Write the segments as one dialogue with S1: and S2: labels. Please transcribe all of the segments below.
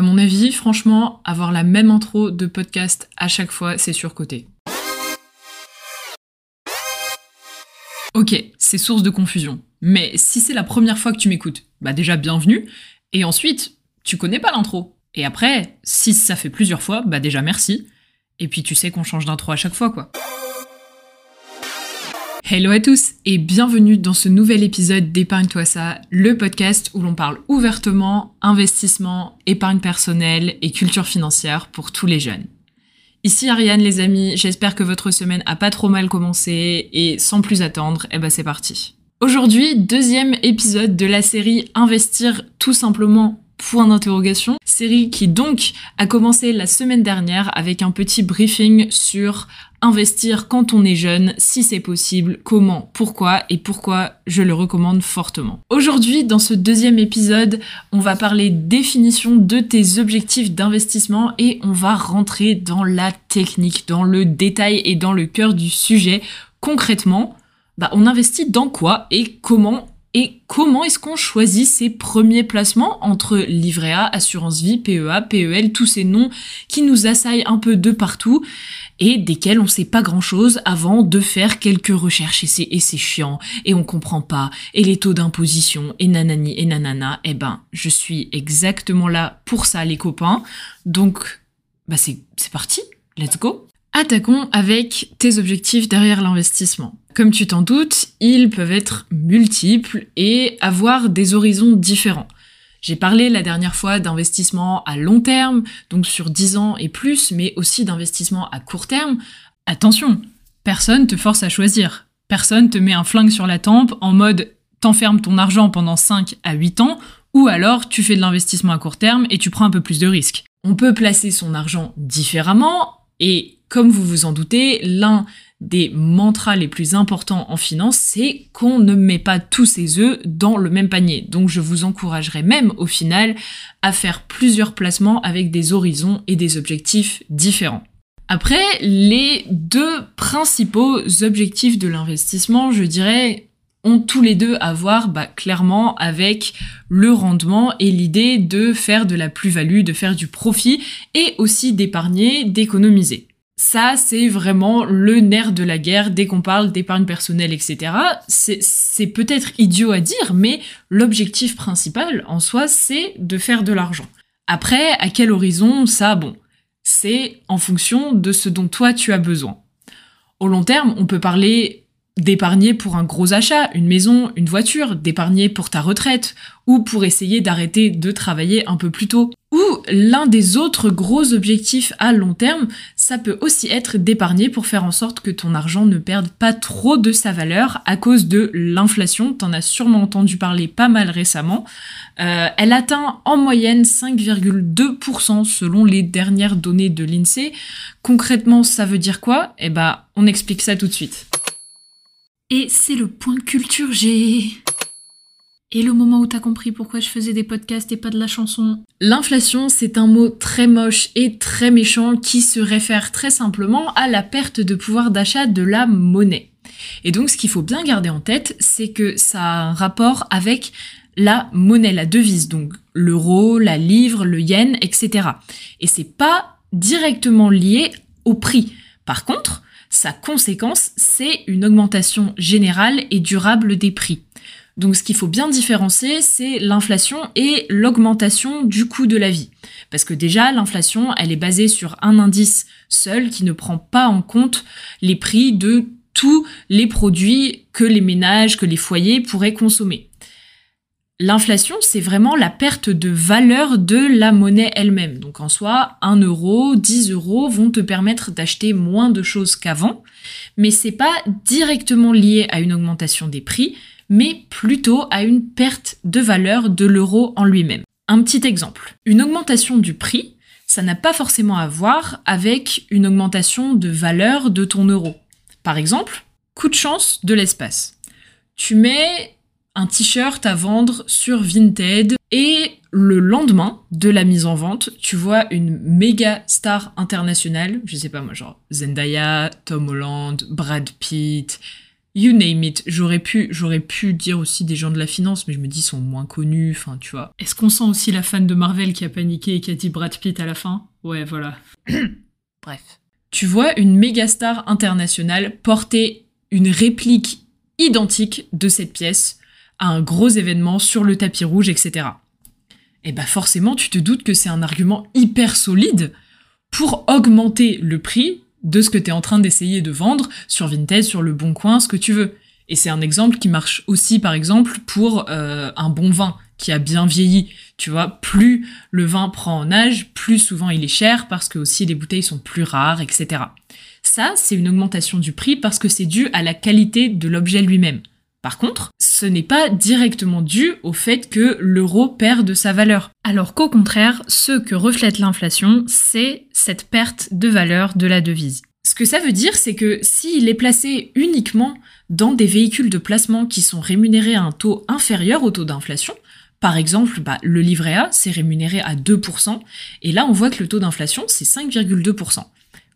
S1: À mon avis, franchement, avoir la même intro de podcast à chaque fois, c'est surcoté. Ok, c'est source de confusion. Mais si c'est la première fois que tu m'écoutes, bah déjà bienvenue. Et ensuite, tu connais pas l'intro. Et après, si ça fait plusieurs fois, bah déjà merci. Et puis tu sais qu'on change d'intro à chaque fois, quoi. Hello à tous et bienvenue dans ce nouvel épisode d'Épargne-toi ça, le podcast où l'on parle ouvertement investissement, épargne personnelle et culture financière pour tous les jeunes. Ici Ariane les amis, j'espère que votre semaine a pas trop mal commencé et sans plus attendre, eh ben c'est parti. Aujourd'hui, deuxième épisode de la série Investir tout simplement point d'interrogation. Série qui donc a commencé la semaine dernière avec un petit briefing sur investir quand on est jeune, si c'est possible, comment, pourquoi et pourquoi je le recommande fortement. Aujourd'hui, dans ce deuxième épisode, on va parler définition de tes objectifs d'investissement et on va rentrer dans la technique, dans le détail et dans le cœur du sujet. Concrètement, bah, on investit dans quoi et comment et comment est-ce qu'on choisit ses premiers placements entre livret A, assurance vie, PEA, PEL, tous ces noms qui nous assaillent un peu de partout et desquels on sait pas grand chose avant de faire quelques recherches et c'est, chiant et on comprend pas et les taux d'imposition et nanani et nanana, eh ben, je suis exactement là pour ça les copains. Donc, bah c'est parti. Let's go. Attaquons avec tes objectifs derrière l'investissement. Comme tu t'en doutes, ils peuvent être multiples et avoir des horizons différents. J'ai parlé la dernière fois d'investissement à long terme, donc sur 10 ans et plus, mais aussi d'investissement à court terme. Attention, personne te force à choisir. Personne te met un flingue sur la tempe en mode t'enfermes ton argent pendant 5 à 8 ans, ou alors tu fais de l'investissement à court terme et tu prends un peu plus de risques. On peut placer son argent différemment, et comme vous vous en doutez, l'un des mantras les plus importants en finance, c'est qu'on ne met pas tous ses œufs dans le même panier. Donc je vous encouragerai même au final à faire plusieurs placements avec des horizons et des objectifs différents. Après, les deux principaux objectifs de l'investissement, je dirais, ont tous les deux à voir bah, clairement avec le rendement et l'idée de faire de la plus-value, de faire du profit et aussi d'épargner, d'économiser. Ça, c'est vraiment le nerf de la guerre dès qu'on parle d'épargne personnelle, etc. C'est peut-être idiot à dire, mais l'objectif principal en soi, c'est de faire de l'argent. Après, à quel horizon, ça, bon, c'est en fonction de ce dont toi tu as besoin. Au long terme, on peut parler d'épargner pour un gros achat, une maison, une voiture, d'épargner pour ta retraite, ou pour essayer d'arrêter de travailler un peu plus tôt. Ou l'un des autres gros objectifs à long terme, ça peut aussi être d'épargner pour faire en sorte que ton argent ne perde pas trop de sa valeur à cause de l'inflation. T'en as sûrement entendu parler pas mal récemment. Euh, elle atteint en moyenne 5,2% selon les dernières données de l'INSEE. Concrètement, ça veut dire quoi? Eh ben, on explique ça tout de suite. Et c'est le point culture G. Et le moment où t'as compris pourquoi je faisais des podcasts et pas de la chanson. L'inflation, c'est un mot très moche et très méchant qui se réfère très simplement à la perte de pouvoir d'achat de la monnaie. Et donc, ce qu'il faut bien garder en tête, c'est que ça a un rapport avec la monnaie, la devise, donc l'euro, la livre, le yen, etc. Et c'est pas directement lié au prix. Par contre, sa conséquence, c'est une augmentation générale et durable des prix. Donc ce qu'il faut bien différencier, c'est l'inflation et l'augmentation du coût de la vie. Parce que déjà, l'inflation, elle est basée sur un indice seul qui ne prend pas en compte les prix de tous les produits que les ménages, que les foyers pourraient consommer. L'inflation, c'est vraiment la perte de valeur de la monnaie elle-même. Donc en soi, 1 euro, 10 euros vont te permettre d'acheter moins de choses qu'avant, mais c'est pas directement lié à une augmentation des prix, mais plutôt à une perte de valeur de l'euro en lui-même. Un petit exemple. Une augmentation du prix, ça n'a pas forcément à voir avec une augmentation de valeur de ton euro. Par exemple, coup de chance de l'espace. Tu mets un t-shirt à vendre sur Vinted et le lendemain de la mise en vente, tu vois une méga star internationale, je sais pas moi, genre Zendaya, Tom Holland, Brad Pitt, You name it. J'aurais pu, j'aurais pu dire aussi des gens de la finance, mais je me dis, ils sont moins connus, enfin, tu vois. Est-ce qu'on sent aussi la fan de Marvel qui a paniqué et qui a dit Brad Pitt à la fin? Ouais, voilà. Bref. Tu vois une méga star internationale porter une réplique identique de cette pièce à un gros événement sur le tapis rouge, etc. Et bah forcément, tu te doutes que c'est un argument hyper solide pour augmenter le prix de ce que tu es en train d'essayer de vendre sur Vinted, sur le Bon Coin, ce que tu veux. Et c'est un exemple qui marche aussi, par exemple, pour euh, un bon vin qui a bien vieilli. Tu vois, plus le vin prend en âge, plus souvent il est cher parce que aussi les bouteilles sont plus rares, etc. Ça, c'est une augmentation du prix parce que c'est dû à la qualité de l'objet lui-même. Par contre, ce n'est pas directement dû au fait que l'euro perd de sa valeur. Alors qu'au contraire, ce que reflète l'inflation, c'est cette perte de valeur de la devise. Ce que ça veut dire, c'est que s'il est placé uniquement dans des véhicules de placement qui sont rémunérés à un taux inférieur au taux d'inflation, par exemple, bah, le livret A, c'est rémunéré à 2%, et là on voit que le taux d'inflation, c'est 5,2%.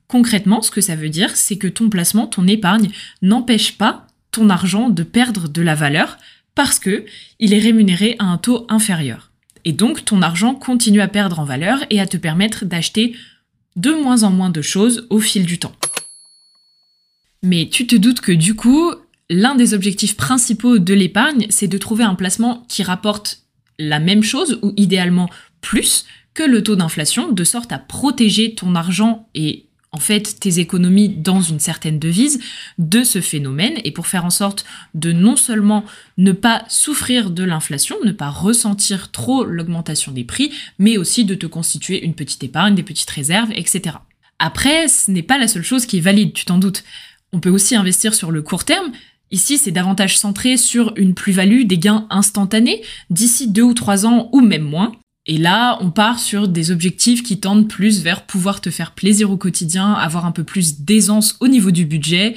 S1: Concrètement, ce que ça veut dire, c'est que ton placement, ton épargne, n'empêche pas ton argent de perdre de la valeur parce que il est rémunéré à un taux inférieur. Et donc ton argent continue à perdre en valeur et à te permettre d'acheter de moins en moins de choses au fil du temps. Mais tu te doutes que du coup, l'un des objectifs principaux de l'épargne, c'est de trouver un placement qui rapporte la même chose ou idéalement plus que le taux d'inflation, de sorte à protéger ton argent et en fait tes économies dans une certaine devise de ce phénomène et pour faire en sorte de non seulement ne pas souffrir de l'inflation, ne pas ressentir trop l'augmentation des prix, mais aussi de te constituer une petite épargne, des petites réserves, etc. Après, ce n'est pas la seule chose qui est valide, tu t'en doutes. On peut aussi investir sur le court terme, Ici, c'est davantage centré sur une plus-value, des gains instantanés, d'ici deux ou trois ans ou même moins. Et là, on part sur des objectifs qui tendent plus vers pouvoir te faire plaisir au quotidien, avoir un peu plus d'aisance au niveau du budget.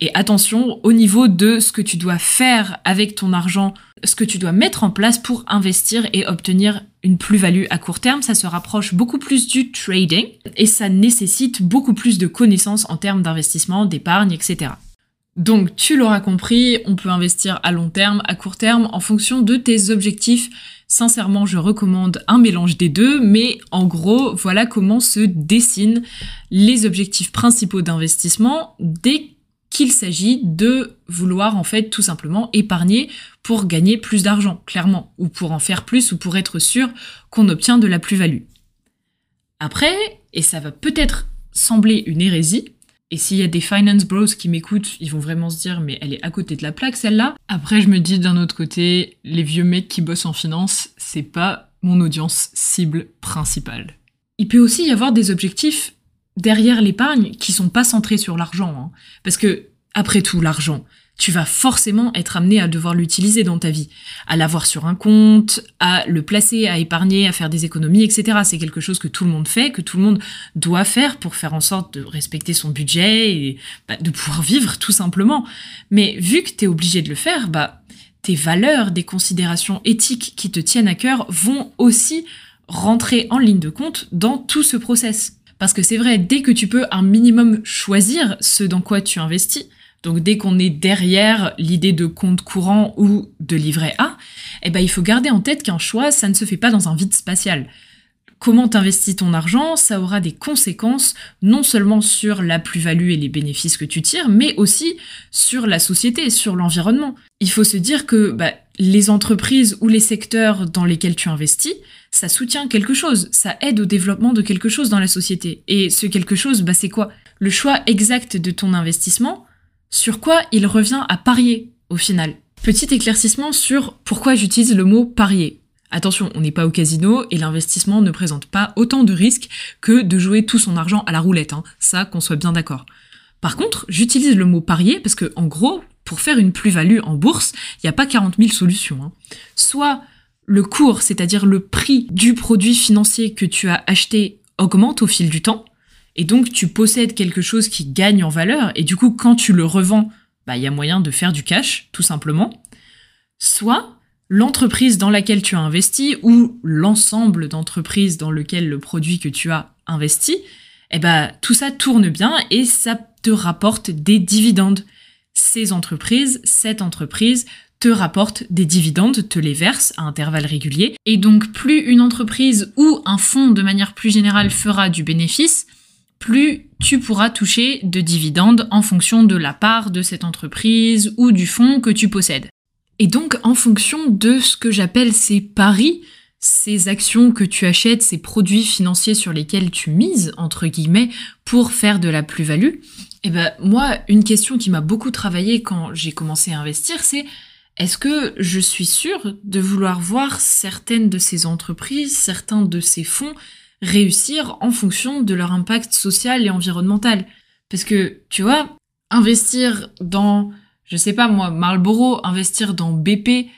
S1: Et attention, au niveau de ce que tu dois faire avec ton argent, ce que tu dois mettre en place pour investir et obtenir une plus-value à court terme, ça se rapproche beaucoup plus du trading et ça nécessite beaucoup plus de connaissances en termes d'investissement, d'épargne, etc. Donc, tu l'auras compris, on peut investir à long terme, à court terme, en fonction de tes objectifs Sincèrement, je recommande un mélange des deux, mais en gros, voilà comment se dessinent les objectifs principaux d'investissement dès qu'il s'agit de vouloir en fait tout simplement épargner pour gagner plus d'argent, clairement, ou pour en faire plus, ou pour être sûr qu'on obtient de la plus-value. Après, et ça va peut-être sembler une hérésie, et s'il y a des finance bros qui m'écoutent, ils vont vraiment se dire mais elle est à côté de la plaque celle-là. Après je me dis d'un autre côté, les vieux mecs qui bossent en finance, c'est pas mon audience cible principale. Il peut aussi y avoir des objectifs derrière l'épargne qui sont pas centrés sur l'argent. Hein. Parce que, après tout, l'argent, tu vas forcément être amené à devoir l'utiliser dans ta vie, à l'avoir sur un compte, à le placer, à épargner, à faire des économies, etc. C'est quelque chose que tout le monde fait, que tout le monde doit faire pour faire en sorte de respecter son budget et bah, de pouvoir vivre tout simplement. Mais vu que tu es obligé de le faire, bah tes valeurs, des considérations éthiques qui te tiennent à cœur vont aussi rentrer en ligne de compte dans tout ce process. Parce que c'est vrai, dès que tu peux un minimum choisir ce dans quoi tu investis, donc dès qu'on est derrière l'idée de compte courant ou de livret A, eh ben il faut garder en tête qu'un choix, ça ne se fait pas dans un vide spatial. Comment t'investis ton argent, ça aura des conséquences non seulement sur la plus-value et les bénéfices que tu tires, mais aussi sur la société, sur l'environnement. Il faut se dire que bah, les entreprises ou les secteurs dans lesquels tu investis, ça soutient quelque chose, ça aide au développement de quelque chose dans la société. Et ce quelque chose, bah, c'est quoi? Le choix exact de ton investissement, sur quoi il revient à parier au final? Petit éclaircissement sur pourquoi j'utilise le mot parier. Attention, on n'est pas au casino et l'investissement ne présente pas autant de risques que de jouer tout son argent à la roulette, hein. ça qu'on soit bien d'accord. Par contre, j'utilise le mot parier parce que, en gros, pour faire une plus-value en bourse, il n'y a pas 40 000 solutions. Hein. Soit le cours, c'est-à-dire le prix du produit financier que tu as acheté, augmente au fil du temps, et donc tu possèdes quelque chose qui gagne en valeur, et du coup quand tu le revends, bah il y a moyen de faire du cash, tout simplement. Soit l'entreprise dans laquelle tu as investi ou l'ensemble d'entreprises dans lequel le produit que tu as investi, eh ben tout ça tourne bien et ça te rapporte des dividendes. ces entreprises, cette entreprise te rapporte des dividendes, te les verse à intervalles réguliers. Et donc plus une entreprise ou un fonds de manière plus générale fera du bénéfice, plus tu pourras toucher de dividendes en fonction de la part de cette entreprise ou du fonds que tu possèdes. Et donc en fonction de ce que j'appelle ces paris, ces actions que tu achètes, ces produits financiers sur lesquels tu mises, entre guillemets, pour faire de la plus-value, eh ben, moi, une question qui m'a beaucoup travaillé quand j'ai commencé à investir, c'est est-ce que je suis sûre de vouloir voir certaines de ces entreprises, certains de ces fonds réussir en fonction de leur impact social et environnemental? Parce que, tu vois, investir dans, je sais pas moi, Marlboro, investir dans BP,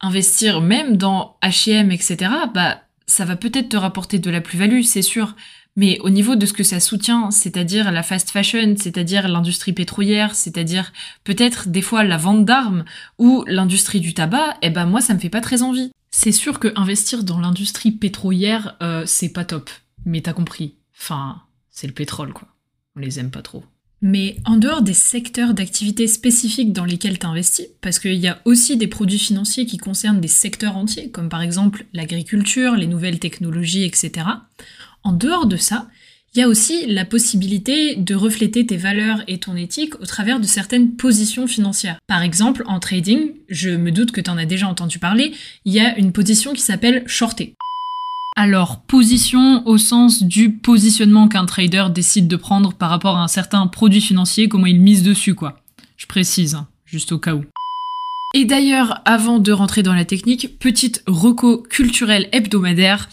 S1: investir même dans H&M, etc., bah, ça va peut-être te rapporter de la plus-value, c'est sûr. Mais au niveau de ce que ça soutient, c'est-à-dire la fast fashion, c'est-à-dire l'industrie pétrolière, c'est-à-dire peut-être des fois la vente d'armes ou l'industrie du tabac, eh ben moi ça me fait pas très envie. C'est sûr que investir dans l'industrie pétrolière, euh, c'est pas top. Mais t'as compris. Enfin, c'est le pétrole quoi. On les aime pas trop. Mais en dehors des secteurs d'activité spécifiques dans lesquels tu investis, parce qu'il y a aussi des produits financiers qui concernent des secteurs entiers, comme par exemple l'agriculture, les nouvelles technologies, etc., en dehors de ça, il y a aussi la possibilité de refléter tes valeurs et ton éthique au travers de certaines positions financières. Par exemple, en trading, je me doute que tu en as déjà entendu parler, il y a une position qui s'appelle shorter. Alors, position au sens du positionnement qu'un trader décide de prendre par rapport à un certain produit financier, comment il mise dessus, quoi. Je précise, hein, juste au cas où. Et d'ailleurs, avant de rentrer dans la technique, petite reco culturelle hebdomadaire,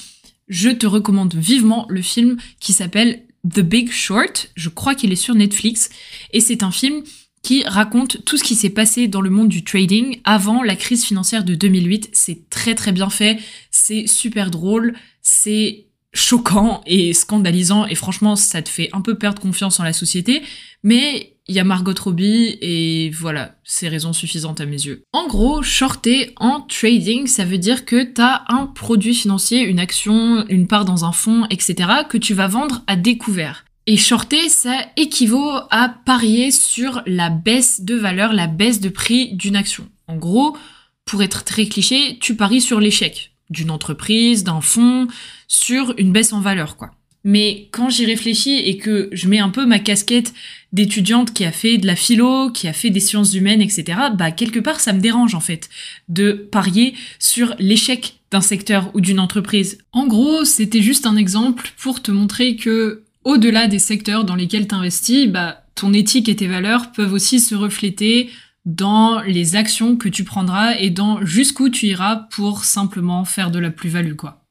S1: je te recommande vivement le film qui s'appelle The Big Short. Je crois qu'il est sur Netflix. Et c'est un film qui raconte tout ce qui s'est passé dans le monde du trading avant la crise financière de 2008. C'est très très bien fait, c'est super drôle, c'est choquant et scandalisant et franchement ça te fait un peu perdre confiance en la société, mais il y a Margot Robbie et voilà, c'est raison suffisante à mes yeux. En gros, shorter en trading, ça veut dire que t'as un produit financier, une action, une part dans un fonds, etc. que tu vas vendre à découvert. Et shorter, ça équivaut à parier sur la baisse de valeur, la baisse de prix d'une action. En gros, pour être très cliché, tu paries sur l'échec d'une entreprise, d'un fonds, sur une baisse en valeur, quoi. Mais quand j'y réfléchis et que je mets un peu ma casquette d'étudiante qui a fait de la philo, qui a fait des sciences humaines, etc., bah quelque part ça me dérange en fait de parier sur l'échec d'un secteur ou d'une entreprise. En gros, c'était juste un exemple pour te montrer que au-delà des secteurs dans lesquels t'investis, bah ton éthique et tes valeurs peuvent aussi se refléter dans les actions que tu prendras et dans jusqu'où tu iras pour simplement faire de la plus-value quoi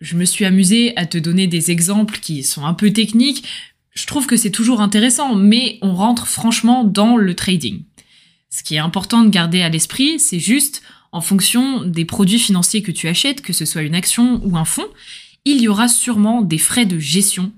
S1: je me suis amusée à te donner des exemples qui sont un peu techniques. Je trouve que c'est toujours intéressant, mais on rentre franchement dans le trading. Ce qui est important de garder à l'esprit, c'est juste, en fonction des produits financiers que tu achètes, que ce soit une action ou un fonds, il y aura sûrement des frais de gestion.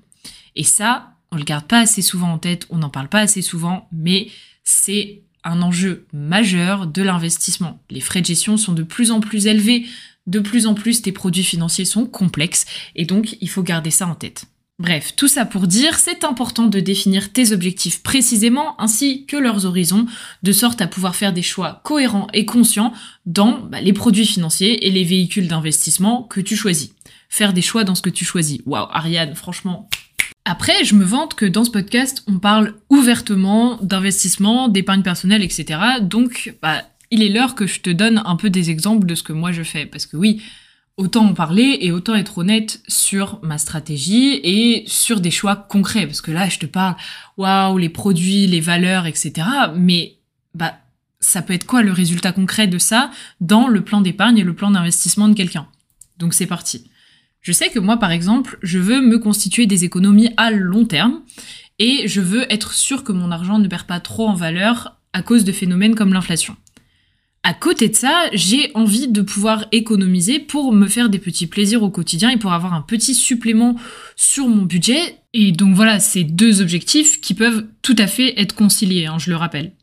S1: Et ça, on le garde pas assez souvent en tête, on n'en parle pas assez souvent, mais c'est un enjeu majeur de l'investissement. Les frais de gestion sont de plus en plus élevés de plus en plus tes produits financiers sont complexes et donc il faut garder ça en tête. Bref, tout ça pour dire, c'est important de définir tes objectifs précisément ainsi que leurs horizons, de sorte à pouvoir faire des choix cohérents et conscients dans bah, les produits financiers et les véhicules d'investissement que tu choisis. Faire des choix dans ce que tu choisis. Waouh, Ariane, franchement. Après, je me vante que dans ce podcast, on parle ouvertement d'investissement, d'épargne personnelle, etc. Donc, bah, il est l'heure que je te donne un peu des exemples de ce que moi je fais. Parce que oui, autant en parler et autant être honnête sur ma stratégie et sur des choix concrets. Parce que là, je te parle, waouh, les produits, les valeurs, etc. Mais, bah, ça peut être quoi le résultat concret de ça dans le plan d'épargne et le plan d'investissement de quelqu'un? Donc c'est parti. Je sais que moi, par exemple, je veux me constituer des économies à long terme et je veux être sûr que mon argent ne perd pas trop en valeur à cause de phénomènes comme l'inflation. À côté de ça, j'ai envie de pouvoir économiser pour me faire des petits plaisirs au quotidien et pour avoir un petit supplément sur mon budget. Et donc voilà, c'est deux objectifs qui peuvent tout à fait être conciliés, hein, je le rappelle.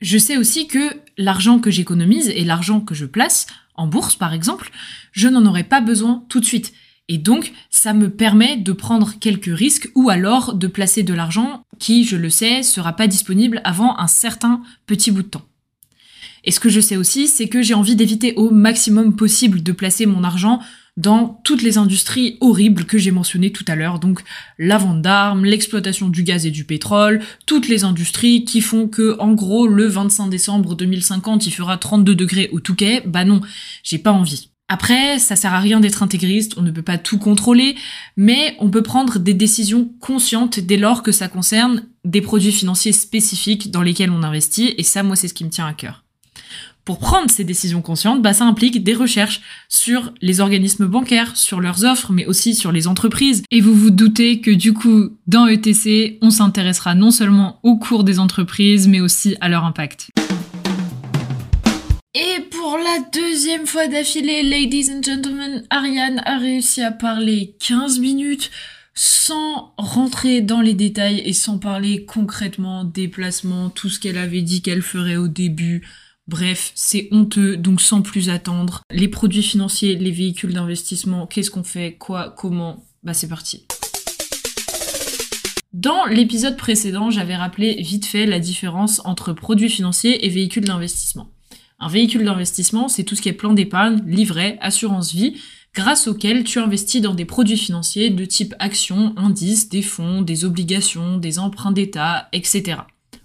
S1: Je sais aussi que l'argent que j'économise et l'argent que je place, en bourse par exemple, je n'en aurai pas besoin tout de suite. Et donc, ça me permet de prendre quelques risques ou alors de placer de l'argent qui, je le sais, sera pas disponible avant un certain petit bout de temps. Et ce que je sais aussi, c'est que j'ai envie d'éviter au maximum possible de placer mon argent dans toutes les industries horribles que j'ai mentionnées tout à l'heure, donc la vente d'armes, l'exploitation du gaz et du pétrole, toutes les industries qui font que, en gros, le 25 décembre 2050, il fera 32 degrés au Touquet, bah non, j'ai pas envie. Après, ça sert à rien d'être intégriste, on ne peut pas tout contrôler, mais on peut prendre des décisions conscientes dès lors que ça concerne des produits financiers spécifiques dans lesquels on investit, et ça, moi, c'est ce qui me tient à cœur. Pour prendre ces décisions conscientes, bah, ça implique des recherches sur les organismes bancaires, sur leurs offres, mais aussi sur les entreprises. Et vous vous doutez que du coup, dans ETC, on s'intéressera non seulement au cours des entreprises, mais aussi à leur impact. Et pour la deuxième fois d'affilée, ladies and gentlemen, Ariane a réussi à parler 15 minutes sans rentrer dans les détails et sans parler concrètement des placements, tout ce qu'elle avait dit qu'elle ferait au début, Bref, c'est honteux, donc sans plus attendre. Les produits financiers, les véhicules d'investissement, qu'est-ce qu'on fait, quoi, comment? Bah c'est parti. Dans l'épisode précédent, j'avais rappelé vite fait la différence entre produits financiers et véhicules d'investissement. Un véhicule d'investissement, c'est tout ce qui est plan d'épargne, livret, assurance vie, grâce auquel tu investis dans des produits financiers de type actions, indices, des fonds, des obligations, des emprunts d'État, etc.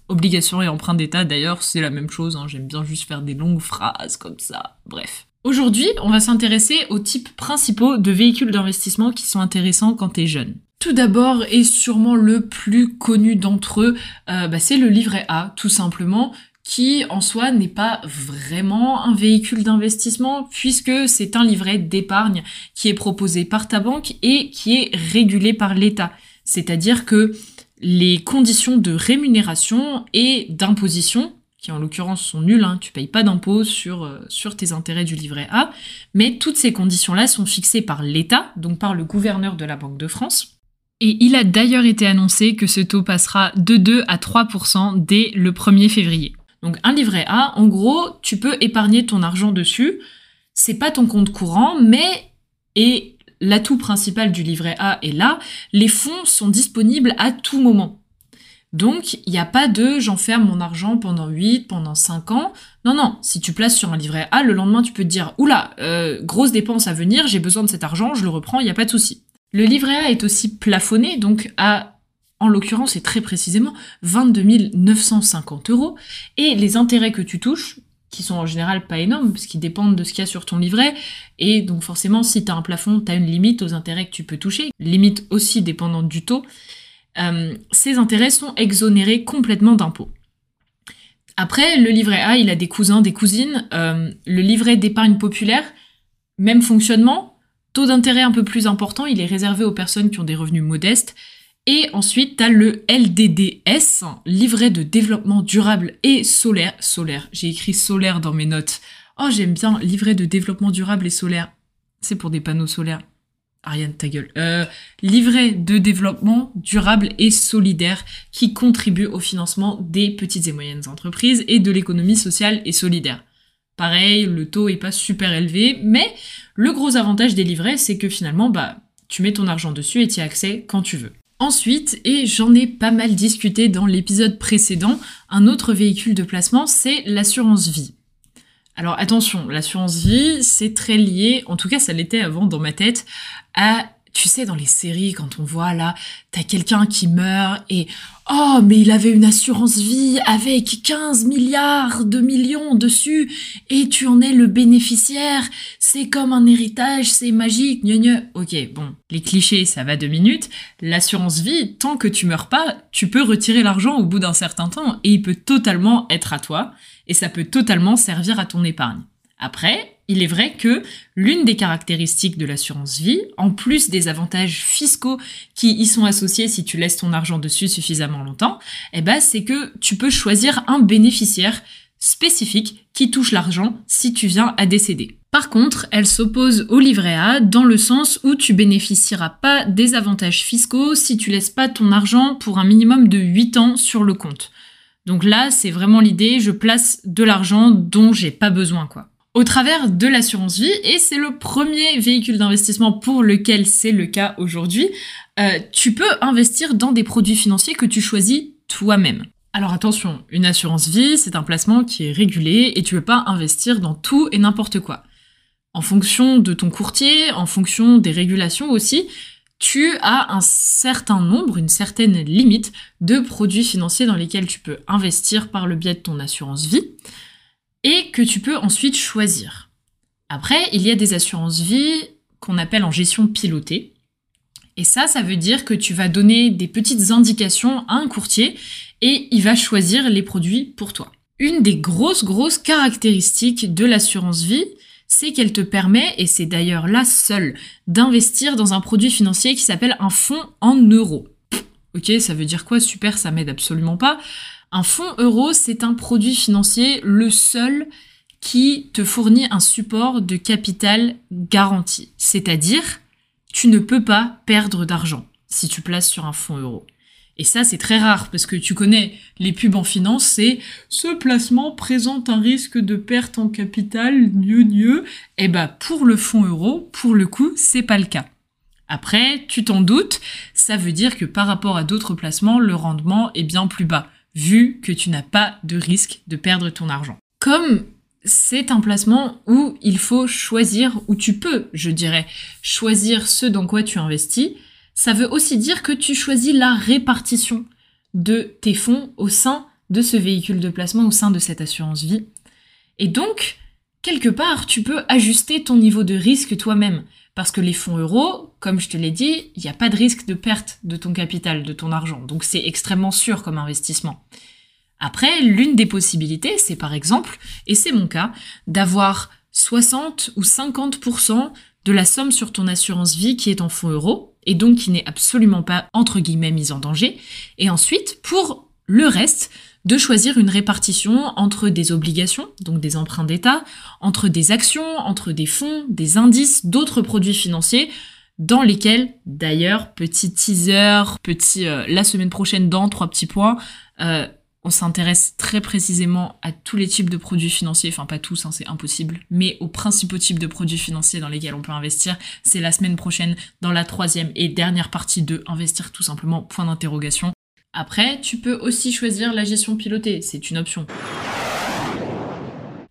S1: Obligation et emprunt d'État, d'ailleurs, c'est la même chose. Hein. J'aime bien juste faire des longues phrases comme ça. Bref. Aujourd'hui, on va s'intéresser aux types principaux de véhicules d'investissement qui sont intéressants quand t'es jeune. Tout d'abord, et sûrement le plus connu d'entre eux, euh, bah, c'est le livret A, tout simplement, qui en soi n'est pas vraiment un véhicule d'investissement puisque c'est un livret d'épargne qui est proposé par ta banque et qui est régulé par l'État. C'est-à-dire que les conditions de rémunération et d'imposition, qui en l'occurrence sont nulles, hein, tu payes pas d'impôt sur, euh, sur tes intérêts du livret A, mais toutes ces conditions-là sont fixées par l'État, donc par le gouverneur de la Banque de France. Et il a d'ailleurs été annoncé que ce taux passera de 2 à 3% dès le 1er février. Donc un livret A, en gros, tu peux épargner ton argent dessus. C'est pas ton compte courant, mais et l'atout principal du livret A est là, les fonds sont disponibles à tout moment. Donc, il n'y a pas de j'enferme mon argent pendant 8, pendant 5 ans. Non, non, si tu places sur un livret A, le lendemain, tu peux te dire, oula, euh, grosse dépense à venir, j'ai besoin de cet argent, je le reprends, il n'y a pas de souci. Le livret A est aussi plafonné, donc à, en l'occurrence et très précisément, 22 950 euros. Et les intérêts que tu touches, qui sont en général pas énormes, parce qu'ils dépendent de ce qu'il y a sur ton livret. Et donc forcément, si tu as un plafond, tu as une limite aux intérêts que tu peux toucher, limite aussi dépendante du taux. Euh, ces intérêts sont exonérés complètement d'impôts. Après, le livret A, il a des cousins, des cousines. Euh, le livret d'épargne populaire, même fonctionnement, taux d'intérêt un peu plus important, il est réservé aux personnes qui ont des revenus modestes. Et ensuite, tu as le LDDS, livret de développement durable et solaire. Solaire, j'ai écrit solaire dans mes notes. Oh, j'aime bien livret de développement durable et solaire. C'est pour des panneaux solaires. Ariane, ta gueule. Euh, livret de développement durable et solidaire qui contribue au financement des petites et moyennes entreprises et de l'économie sociale et solidaire. Pareil, le taux est pas super élevé, mais le gros avantage des livrets, c'est que finalement, bah, tu mets ton argent dessus et tu y as accès quand tu veux. Ensuite, et j'en ai pas mal discuté dans l'épisode précédent, un autre véhicule de placement, c'est l'assurance vie. Alors attention, l'assurance vie, c'est très lié, en tout cas ça l'était avant dans ma tête, à tu sais, dans les séries, quand on voit là, t'as quelqu'un qui meurt et oh, mais il avait une assurance vie avec 15 milliards de millions dessus et tu en es le bénéficiaire. C'est comme un héritage, c'est magique, gne Ok, bon, les clichés, ça va deux minutes. L'assurance vie, tant que tu meurs pas, tu peux retirer l'argent au bout d'un certain temps et il peut totalement être à toi et ça peut totalement servir à ton épargne. Après, il est vrai que l'une des caractéristiques de l'assurance vie, en plus des avantages fiscaux qui y sont associés si tu laisses ton argent dessus suffisamment longtemps, eh ben, c'est que tu peux choisir un bénéficiaire spécifique qui touche l'argent si tu viens à décéder. Par contre, elle s'oppose au livret A dans le sens où tu bénéficieras pas des avantages fiscaux si tu laisses pas ton argent pour un minimum de 8 ans sur le compte. Donc là, c'est vraiment l'idée, je place de l'argent dont j'ai pas besoin, quoi. Au travers de l'assurance vie, et c'est le premier véhicule d'investissement pour lequel c'est le cas aujourd'hui, euh, tu peux investir dans des produits financiers que tu choisis toi-même. Alors attention, une assurance vie, c'est un placement qui est régulé et tu ne peux pas investir dans tout et n'importe quoi. En fonction de ton courtier, en fonction des régulations aussi, tu as un certain nombre, une certaine limite de produits financiers dans lesquels tu peux investir par le biais de ton assurance vie et que tu peux ensuite choisir. Après, il y a des assurances vie qu'on appelle en gestion pilotée. Et ça, ça veut dire que tu vas donner des petites indications à un courtier et il va choisir les produits pour toi. Une des grosses, grosses caractéristiques de l'assurance vie, c'est qu'elle te permet, et c'est d'ailleurs la seule, d'investir dans un produit financier qui s'appelle un fonds en euros. Ok, ça veut dire quoi? Super, ça m'aide absolument pas. Un fonds euro, c'est un produit financier, le seul qui te fournit un support de capital garanti. C'est-à-dire, tu ne peux pas perdre d'argent si tu places sur un fonds euro. Et ça, c'est très rare parce que tu connais les pubs en finance, c'est ce placement présente un risque de perte en capital, mieux, mieux. Et bah, pour le fonds euro, pour le coup, c'est pas le cas. Après, tu t'en doutes, ça veut dire que par rapport à d'autres placements, le rendement est bien plus bas, vu que tu n'as pas de risque de perdre ton argent. Comme c'est un placement où il faut choisir, où tu peux, je dirais, choisir ce dans quoi tu investis, ça veut aussi dire que tu choisis la répartition de tes fonds au sein de ce véhicule de placement, au sein de cette assurance vie. Et donc, quelque part, tu peux ajuster ton niveau de risque toi-même. Parce que les fonds euros, comme je te l'ai dit, il n'y a pas de risque de perte de ton capital, de ton argent. Donc c'est extrêmement sûr comme investissement. Après, l'une des possibilités, c'est par exemple, et c'est mon cas, d'avoir 60 ou 50% de la somme sur ton assurance vie qui est en fonds euros et donc qui n'est absolument pas entre guillemets mise en danger. Et ensuite, pour le reste, de choisir une répartition entre des obligations, donc des emprunts d'État, entre des actions, entre des fonds, des indices, d'autres produits financiers, dans lesquels, d'ailleurs, petit teaser, petit euh, la semaine prochaine dans trois petits points, euh, on s'intéresse très précisément à tous les types de produits financiers, enfin pas tous, hein, c'est impossible, mais aux principaux types de produits financiers dans lesquels on peut investir. C'est la semaine prochaine dans la troisième et dernière partie de Investir tout simplement, point d'interrogation. Après, tu peux aussi choisir la gestion pilotée, c'est une option.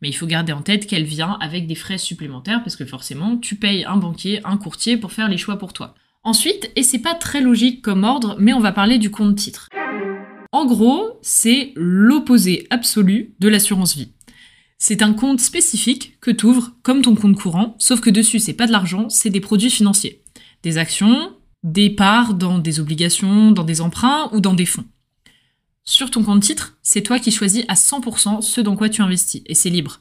S1: Mais il faut garder en tête qu'elle vient avec des frais supplémentaires parce que forcément, tu payes un banquier, un courtier pour faire les choix pour toi. Ensuite, et c'est pas très logique comme ordre, mais on va parler du compte titre. En gros, c'est l'opposé absolu de l'assurance vie. C'est un compte spécifique que tu ouvres comme ton compte courant, sauf que dessus, c'est pas de l'argent, c'est des produits financiers. Des actions, des parts dans des obligations, dans des emprunts ou dans des fonds. Sur ton compte titre, c'est toi qui choisis à 100% ce dans quoi tu investis, et c'est libre.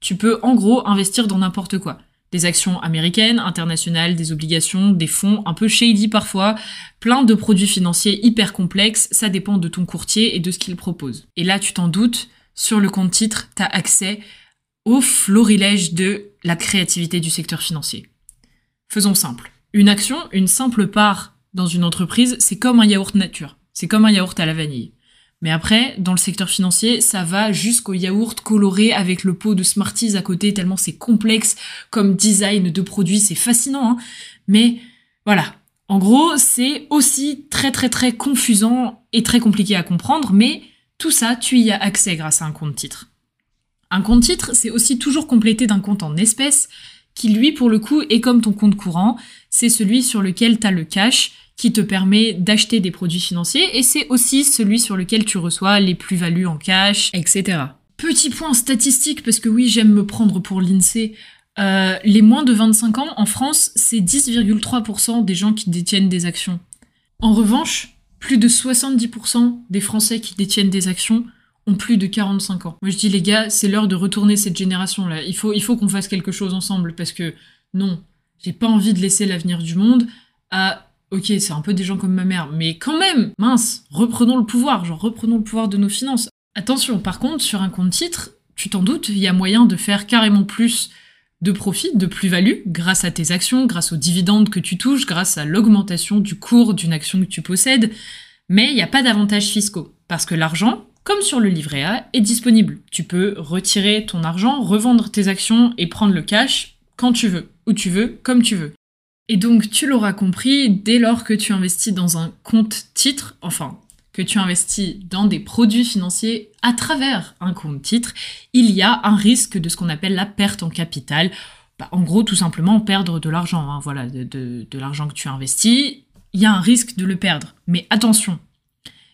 S1: Tu peux en gros investir dans n'importe quoi des actions américaines, internationales, des obligations, des fonds un peu shady parfois, plein de produits financiers hyper complexes, ça dépend de ton courtier et de ce qu'il propose. Et là, tu t'en doutes, sur le compte titre, tu as accès au florilège de la créativité du secteur financier. Faisons simple. Une action, une simple part dans une entreprise, c'est comme un yaourt nature. C'est comme un yaourt à la vanille. Mais après, dans le secteur financier, ça va jusqu'au yaourt coloré avec le pot de Smarties à côté, tellement c'est complexe comme design de produit, c'est fascinant. Hein Mais voilà. En gros, c'est aussi très très très confusant et très compliqué à comprendre, mais tout ça, tu y as accès grâce à un compte titre. Un compte titre, c'est aussi toujours complété d'un compte en espèces, qui lui, pour le coup, est comme ton compte courant, c'est celui sur lequel tu as le cash qui te permet d'acheter des produits financiers et c'est aussi celui sur lequel tu reçois les plus-values en cash, etc. Petit point statistique, parce que oui, j'aime me prendre pour l'INSEE. Euh, les moins de 25 ans en France, c'est 10,3% des gens qui détiennent des actions. En revanche, plus de 70% des Français qui détiennent des actions ont plus de 45 ans. Moi je dis les gars, c'est l'heure de retourner cette génération là. Il faut, il faut qu'on fasse quelque chose ensemble parce que non, j'ai pas envie de laisser l'avenir du monde à ok, c'est un peu des gens comme ma mère, mais quand même, mince, reprenons le pouvoir, genre reprenons le pouvoir de nos finances. Attention, par contre, sur un compte titre, tu t'en doutes, il y a moyen de faire carrément plus de profit, de plus-value, grâce à tes actions, grâce aux dividendes que tu touches, grâce à l'augmentation du cours d'une action que tu possèdes, mais il n'y a pas d'avantages fiscaux, parce que l'argent, comme sur le livret A, est disponible. Tu peux retirer ton argent, revendre tes actions et prendre le cash quand tu veux, où tu veux, comme tu veux. Et donc, tu l'auras compris, dès lors que tu investis dans un compte titre, enfin, que tu investis dans des produits financiers à travers un compte titre, il y a un risque de ce qu'on appelle la perte en capital. Bah, en gros, tout simplement perdre de l'argent. Hein, voilà, de, de l'argent que tu investis, il y a un risque de le perdre. Mais attention,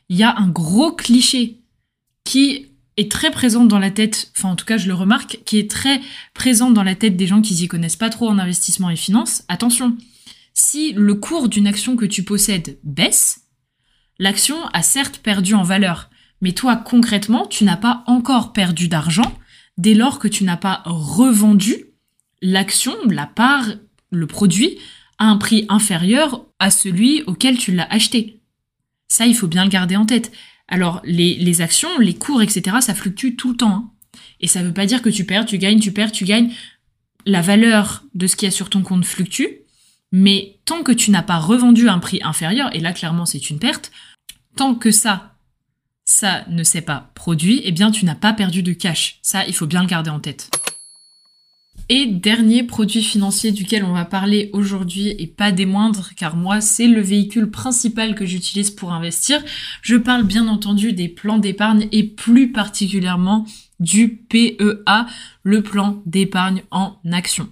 S1: il y a un gros cliché qui est très présent dans la tête, enfin en tout cas je le remarque, qui est très présent dans la tête des gens qui s'y connaissent pas trop en investissement et finance. Attention, si le cours d'une action que tu possèdes baisse, l'action a certes perdu en valeur, mais toi concrètement, tu n'as pas encore perdu d'argent dès lors que tu n'as pas revendu l'action, la part, le produit à un prix inférieur à celui auquel tu l'as acheté. Ça, il faut bien le garder en tête. Alors, les, actions, les cours, etc., ça fluctue tout le temps. Hein. Et ça ne veut pas dire que tu perds, tu gagnes, tu perds, tu gagnes. La valeur de ce qu'il y a sur ton compte fluctue. Mais tant que tu n'as pas revendu un prix inférieur, et là, clairement, c'est une perte, tant que ça, ça ne s'est pas produit, eh bien, tu n'as pas perdu de cash. Ça, il faut bien le garder en tête. Et dernier produit financier duquel on va parler aujourd'hui et pas des moindres car moi c'est le véhicule principal que j'utilise pour investir. Je parle bien entendu des plans d'épargne et plus particulièrement du PEA, le plan d'épargne en action.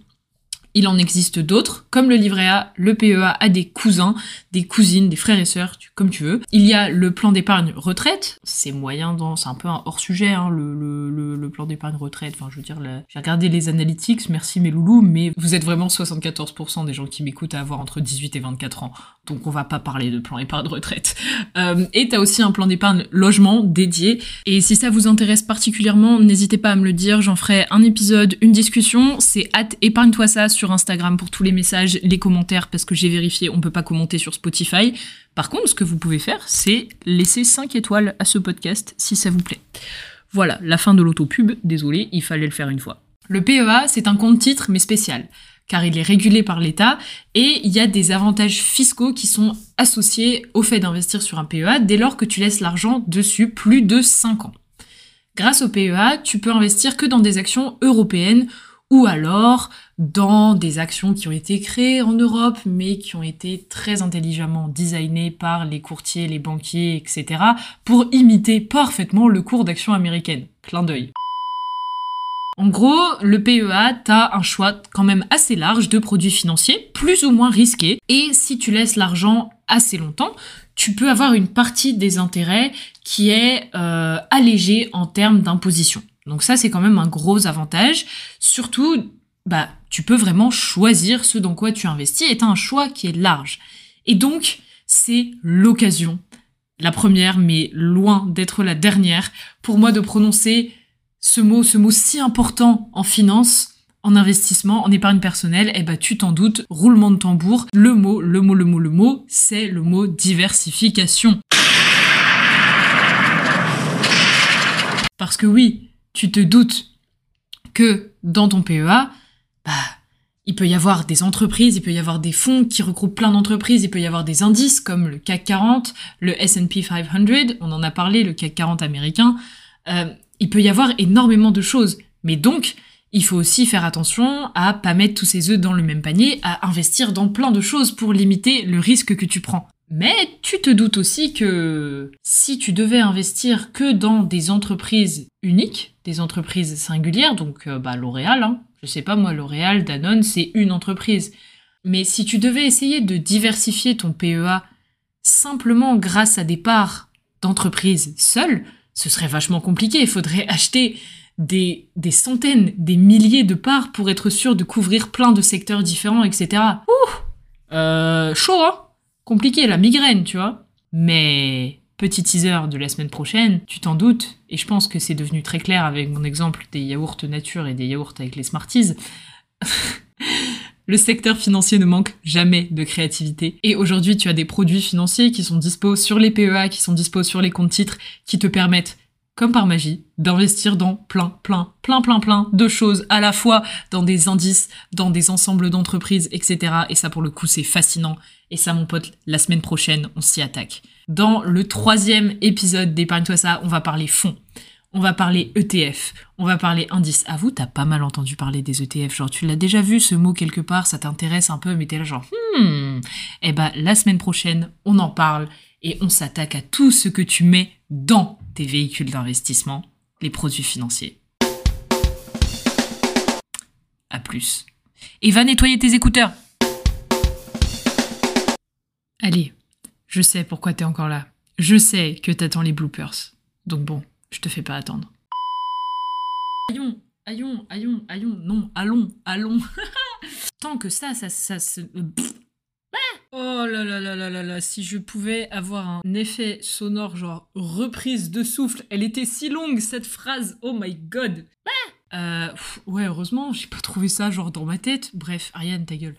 S1: Il en existe d'autres, comme le livret A, le PEA a des cousins, des cousines, des frères et sœurs, comme tu veux. Il y a le plan d'épargne retraite, c'est moyen dans, c'est un peu un hors sujet, hein, le, plan d'épargne retraite. Enfin, je veux dire, j'ai regardé les analytics, merci mes loulous, mais vous êtes vraiment 74% des gens qui m'écoutent à avoir entre 18 et 24 ans. Donc on va pas parler de plan épargne retraite. Euh, et t'as aussi un plan d'épargne logement dédié. Et si ça vous intéresse particulièrement, n'hésitez pas à me le dire, j'en ferai un épisode, une discussion. C'est hâte épargne-toi ça Instagram pour tous les messages, les commentaires, parce que j'ai vérifié, on peut pas commenter sur Spotify. Par contre, ce que vous pouvez faire, c'est laisser 5 étoiles à ce podcast si ça vous plaît. Voilà, la fin de l'autopub, désolé, il fallait le faire une fois. Le PEA, c'est un compte titre, mais spécial, car il est régulé par l'État, et il y a des avantages fiscaux qui sont associés au fait d'investir sur un PEA dès lors que tu laisses l'argent dessus plus de 5 ans. Grâce au PEA, tu peux investir que dans des actions européennes ou alors dans des actions qui ont été créées en Europe, mais qui ont été très intelligemment designées par les courtiers, les banquiers, etc., pour imiter parfaitement le cours d'action américaine. Clin d'œil. En gros, le PEA, t'as un choix quand même assez large de produits financiers, plus ou moins risqués, et si tu laisses l'argent assez longtemps, tu peux avoir une partie des intérêts qui est euh, allégée en termes d'imposition. Donc ça, c'est quand même un gros avantage. Surtout, bah, tu peux vraiment choisir ce dans quoi tu investis et as un choix qui est large. Et donc, c'est l'occasion, la première, mais loin d'être la dernière, pour moi de prononcer ce mot, ce mot si important en finance, en investissement, en épargne personnelle, eh ben, tu t'en doutes, roulement de tambour, le mot, le mot, le mot, le mot, c'est le mot diversification. Parce que oui, tu te doutes que dans ton PEA, bah, il peut y avoir des entreprises, il peut y avoir des fonds qui regroupent plein d'entreprises, il peut y avoir des indices comme le CAC 40, le S&P 500, on en a parlé, le CAC 40 américain. Euh, il peut y avoir énormément de choses. Mais donc, il faut aussi faire attention à pas mettre tous ses œufs dans le même panier, à investir dans plein de choses pour limiter le risque que tu prends. Mais tu te doutes aussi que si tu devais investir que dans des entreprises uniques, des entreprises singulières, donc euh, bah, L'Oréal, hein, je sais pas moi, L'Oréal, Danone, c'est une entreprise. Mais si tu devais essayer de diversifier ton PEA simplement grâce à des parts d'entreprises seules, ce serait vachement compliqué. Il faudrait acheter des, des centaines, des milliers de parts pour être sûr de couvrir plein de secteurs différents, etc. Ouh euh, Chaud, hein compliqué, la migraine, tu vois. Mais petit teaser de la semaine prochaine, tu t'en doutes, et je pense que c'est devenu très clair avec mon exemple des yaourts nature et des yaourts avec les Smarties. Le secteur financier ne manque jamais de créativité. Et aujourd'hui, tu as des produits financiers qui sont dispo sur les PEA, qui sont dispo sur les comptes titres, qui te permettent comme par magie, d'investir dans plein, plein, plein, plein, plein de choses à la fois, dans des indices, dans des ensembles d'entreprises, etc. Et ça, pour le coup, c'est fascinant. Et ça, mon pote, la semaine prochaine, on s'y attaque. Dans le troisième épisode d'Épargne-toi ça, on va parler fonds. On va parler ETF, on va parler indice. Vous, t'as pas mal entendu parler des ETF. Genre, tu l'as déjà vu ce mot quelque part, ça t'intéresse un peu, mais t'es là genre, hmm. Eh ben, la semaine prochaine, on en parle et on s'attaque à tout ce que tu mets dans tes véhicules d'investissement, les produits financiers. À plus. Et va nettoyer tes écouteurs. Allez, je sais pourquoi t'es encore là. Je sais que t'attends les bloopers. Donc bon, je te fais pas attendre. Aïon, aïon, aïon, aïon, non, allons, allons. Tant que ça, ça, ça se... Oh là là là là là là, si je pouvais avoir un effet sonore genre reprise de souffle, elle était si longue cette phrase, oh my god. Euh, ouais, heureusement, j'ai pas trouvé ça genre dans ma tête. Bref, Ariane, ta gueule.